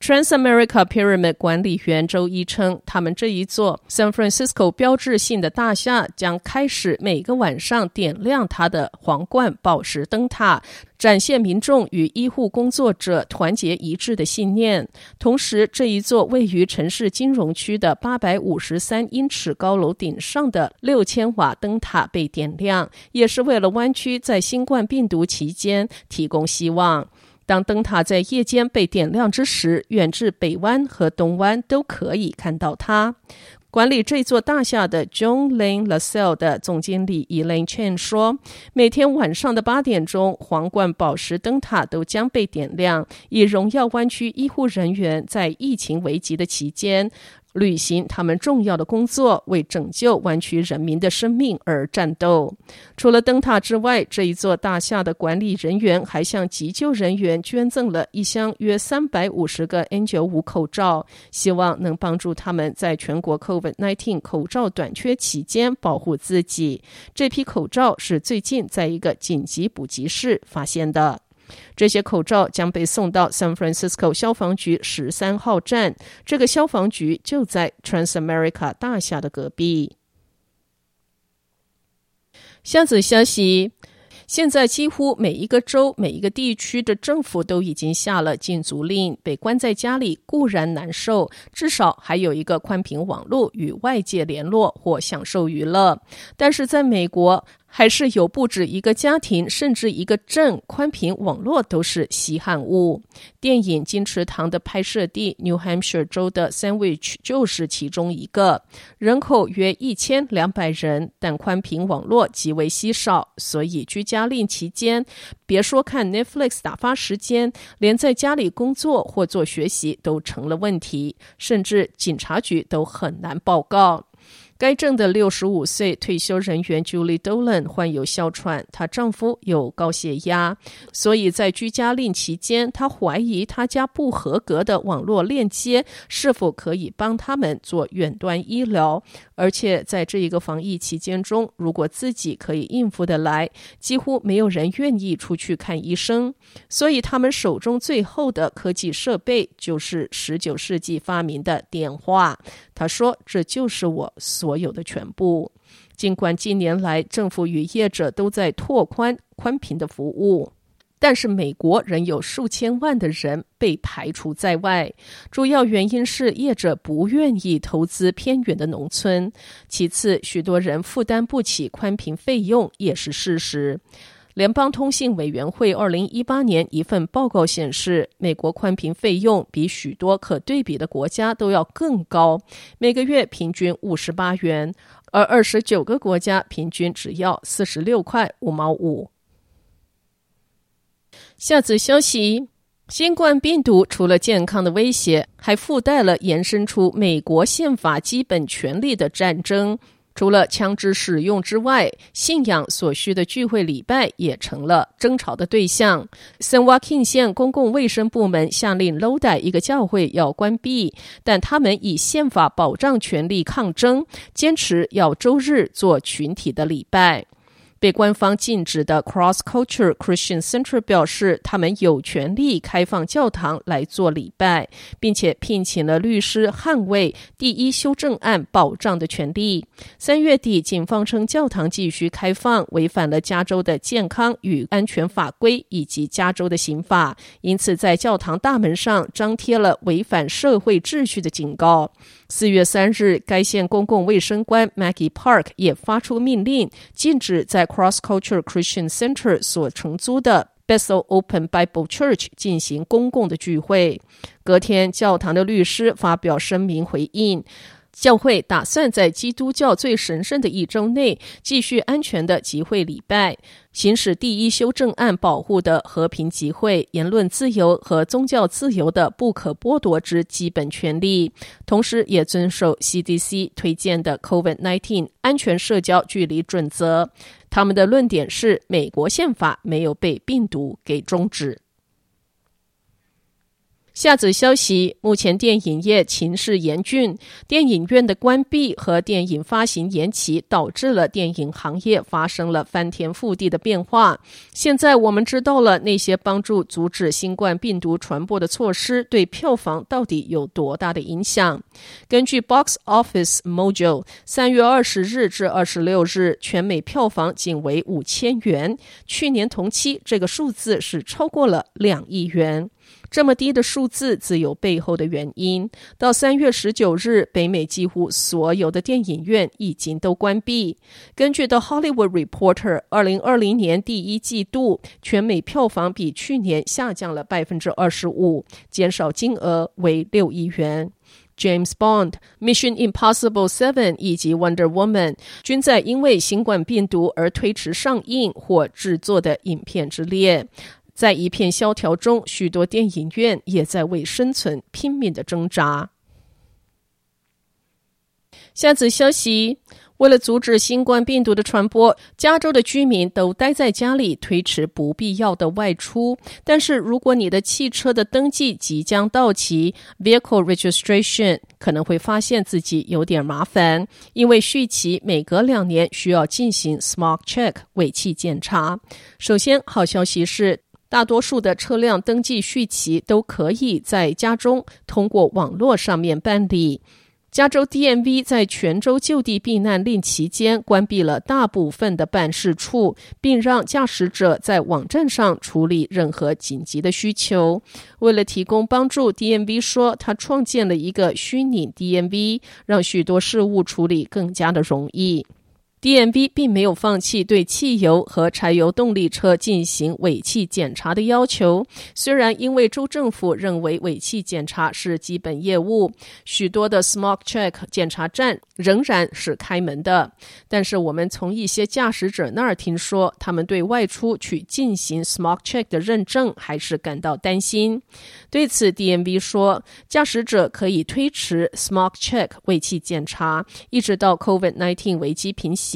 Transamerica Pyramid 管理员周一称，他们这一座 San Francisco 标志性的大厦将开始每个晚上点亮它的皇冠宝石灯塔，展现民众与医护工作者团结一致的信念。同时，这一座位于城市金融区的八百五十三英尺高楼顶上的六千瓦灯塔被点亮，也是为了湾区在新冠病毒期间提供希望。当灯塔在夜间被点亮之时，远至北湾和东湾都可以看到它。管理这座大厦的 John Lane LaSalle 的总经理 Elaine Chen 说：“每天晚上的八点钟，皇冠宝石灯塔都将被点亮，以荣耀湾区医护人员在疫情危急的期间。”履行他们重要的工作，为拯救湾区人民的生命而战斗。除了灯塔之外，这一座大厦的管理人员还向急救人员捐赠了一箱约三百五十个 N95 口罩，希望能帮助他们在全国 COVID-19 口罩短缺期间保护自己。这批口罩是最近在一个紧急补给室发现的。这些口罩将被送到 San Francisco 消防局十三号站，这个消防局就在 Transamerica 大厦的隔壁。下则消息。现在几乎每一个州、每一个地区的政府都已经下了禁足令。被关在家里固然难受，至少还有一个宽频网络与外界联络或享受娱乐。但是在美国，还是有不止一个家庭，甚至一个镇，宽频网络都是稀罕物。电影《金池堂》的拍摄地 New Hampshire 州的 Sandwich 就是其中一个，人口约一千两百人，但宽频网络极为稀少，所以居家令期间，别说看 Netflix 打发时间，连在家里工作或做学习都成了问题，甚至警察局都很难报告。该镇的六十五岁退休人员 Julie Dolan 患有哮喘，她丈夫有高血压，所以在居家令期间，她怀疑她家不合格的网络链接是否可以帮他们做远端医疗。而且在这一个防疫期间中，如果自己可以应付得来，几乎没有人愿意出去看医生。所以他们手中最后的科技设备就是十九世纪发明的电话。他说：“这就是我所有的全部。”尽管近年来政府与业者都在拓宽宽频的服务。但是美国仍有数千万的人被排除在外，主要原因是业者不愿意投资偏远的农村。其次，许多人负担不起宽频费用也是事实。联邦通信委员会二零一八年一份报告显示，美国宽频费用比许多可对比的国家都要更高，每个月平均五十八元，而二十九个国家平均只要四十六块五毛五。下则消息：新冠病毒除了健康的威胁，还附带了延伸出美国宪法基本权利的战争。除了枪支使用之外，信仰所需的聚会礼拜也成了争吵的对象。圣瓦肯县公共卫生部门下令 l o d 一个教会要关闭，但他们以宪法保障权利抗争，坚持要周日做群体的礼拜。被官方禁止的 Cross Culture Christian Center 表示，他们有权利开放教堂来做礼拜，并且聘请了律师捍卫第一修正案保障的权利。三月底，警方称教堂继续开放违反了加州的健康与安全法规以及加州的刑法，因此在教堂大门上张贴了违反社会秩序的警告。四月三日，该县公共卫生官 Maggie Park 也发出命令，禁止在 Cross Culture Christian Center 所承租的 Bethel Open Bible Church 进行公共的聚会。隔天，教堂的律师发表声明回应。教会打算在基督教最神圣的一周内继续安全的集会礼拜，行使第一修正案保护的和平集会、言论自由和宗教自由的不可剥夺之基本权利，同时也遵守 CDC 推荐的 COVID-19 安全社交距离准则。他们的论点是，美国宪法没有被病毒给终止。下则消息：目前电影业情势严峻，电影院的关闭和电影发行延期，导致了电影行业发生了翻天覆地的变化。现在我们知道了那些帮助阻止新冠病毒传播的措施对票房到底有多大的影响。根据 Box Office Mojo，三月二十日至二十六日全美票房仅为五千元，去年同期这个数字是超过了两亿元。这么低的数字自有背后的原因。到三月十九日，北美几乎所有的电影院已经都关闭。根据 The Hollywood Reporter，二零二零年第一季度全美票房比去年下降了百分之二十五，减少金额为六亿元。James Bond、Mission Impossible Seven 以及 Wonder Woman 均在因为新冠病毒而推迟上映或制作的影片之列。在一片萧条中，许多电影院也在为生存拼命的挣扎。下则消息：为了阻止新冠病毒的传播，加州的居民都待在家里，推迟不必要的外出。但是，如果你的汽车的登记即将到期 （Vehicle Registration），可能会发现自己有点麻烦，因为续期每隔两年需要进行 Smog Check 尾气检查。首先，好消息是，大多数的车辆登记续期都可以在家中通过网络上面办理。加州 DMV 在全州就地避难令期间关闭了大部分的办事处，并让驾驶者在网站上处理任何紧急的需求。为了提供帮助，DMV 说他创建了一个虚拟 DMV，让许多事务处理更加的容易。DMV 并没有放弃对汽油和柴油动力车进行尾气检查的要求。虽然因为州政府认为尾气检查是基本业务，许多的 Smog Check 检查站仍然是开门的，但是我们从一些驾驶者那儿听说，他们对外出去进行 Smog Check 的认证还是感到担心。对此，DMV 说，驾驶者可以推迟 Smog Check 尾气检查，一直到 COVID-19 危机平息。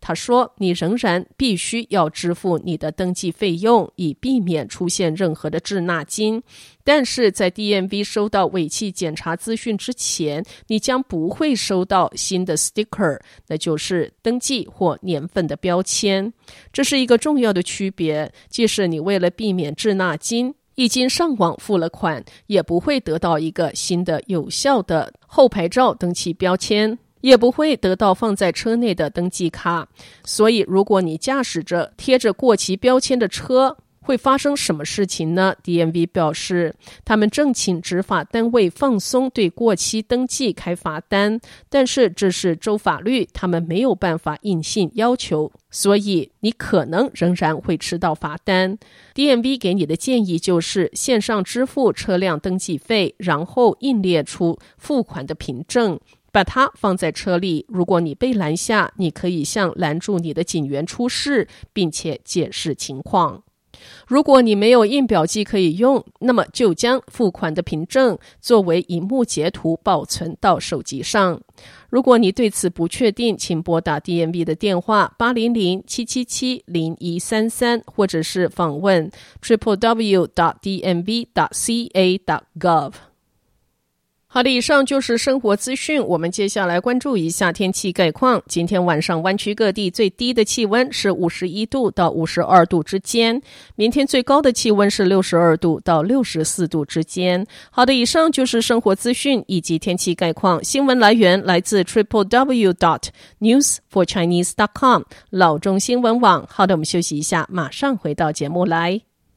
他说：“你仍然必须要支付你的登记费用，以避免出现任何的滞纳金。但是在 DMV 收到尾气检查资讯之前，你将不会收到新的 sticker，那就是登记或年份的标签。这是一个重要的区别。即使你为了避免滞纳金，已经上网付了款，也不会得到一个新的有效的后牌照登记标签。”也不会得到放在车内的登记卡，所以如果你驾驶着贴着过期标签的车，会发生什么事情呢？DMV 表示，他们正请执法单位放松对过期登记开罚单，但是这是州法律，他们没有办法硬性要求，所以你可能仍然会吃到罚单。DMV 给你的建议就是线上支付车辆登记费，然后印列出付款的凭证。把它放在车里。如果你被拦下，你可以向拦住你的警员出示，并且解释情况。如果你没有印表机可以用，那么就将付款的凭证作为荧幕截图保存到手机上。如果你对此不确定，请拨打 DMV 的电话八零零七七七零一三三，或者是访问 Triple W D M V C A G O V。好的，以上就是生活资讯。我们接下来关注一下天气概况。今天晚上湾区各地最低的气温是五十一度到五十二度之间，明天最高的气温是六十二度到六十四度之间。好的，以上就是生活资讯以及天气概况。新闻来源来自 triple w dot news for chinese dot com 老中新闻网。好的，我们休息一下，马上回到节目来。